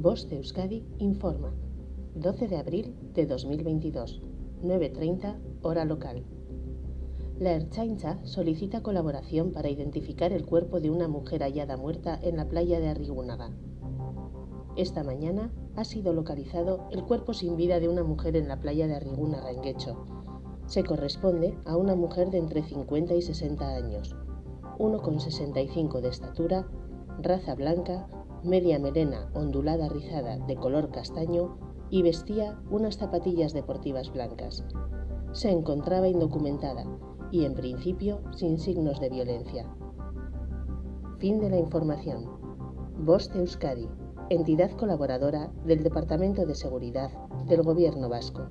Voz de Euskadi informa. 12 de abril de 2022, 9.30 hora local. La Erchaincha solicita colaboración para identificar el cuerpo de una mujer hallada muerta en la playa de Arrigúnaga. Esta mañana ha sido localizado el cuerpo sin vida de una mujer en la playa de Arrigúnaga, en Guecho. Se corresponde a una mujer de entre 50 y 60 años, 1,65 de estatura, raza blanca, media melena ondulada rizada de color castaño y vestía unas zapatillas deportivas blancas. Se encontraba indocumentada y en principio sin signos de violencia. Fin de la información. Euskadi, entidad colaboradora del Departamento de Seguridad del Gobierno Vasco.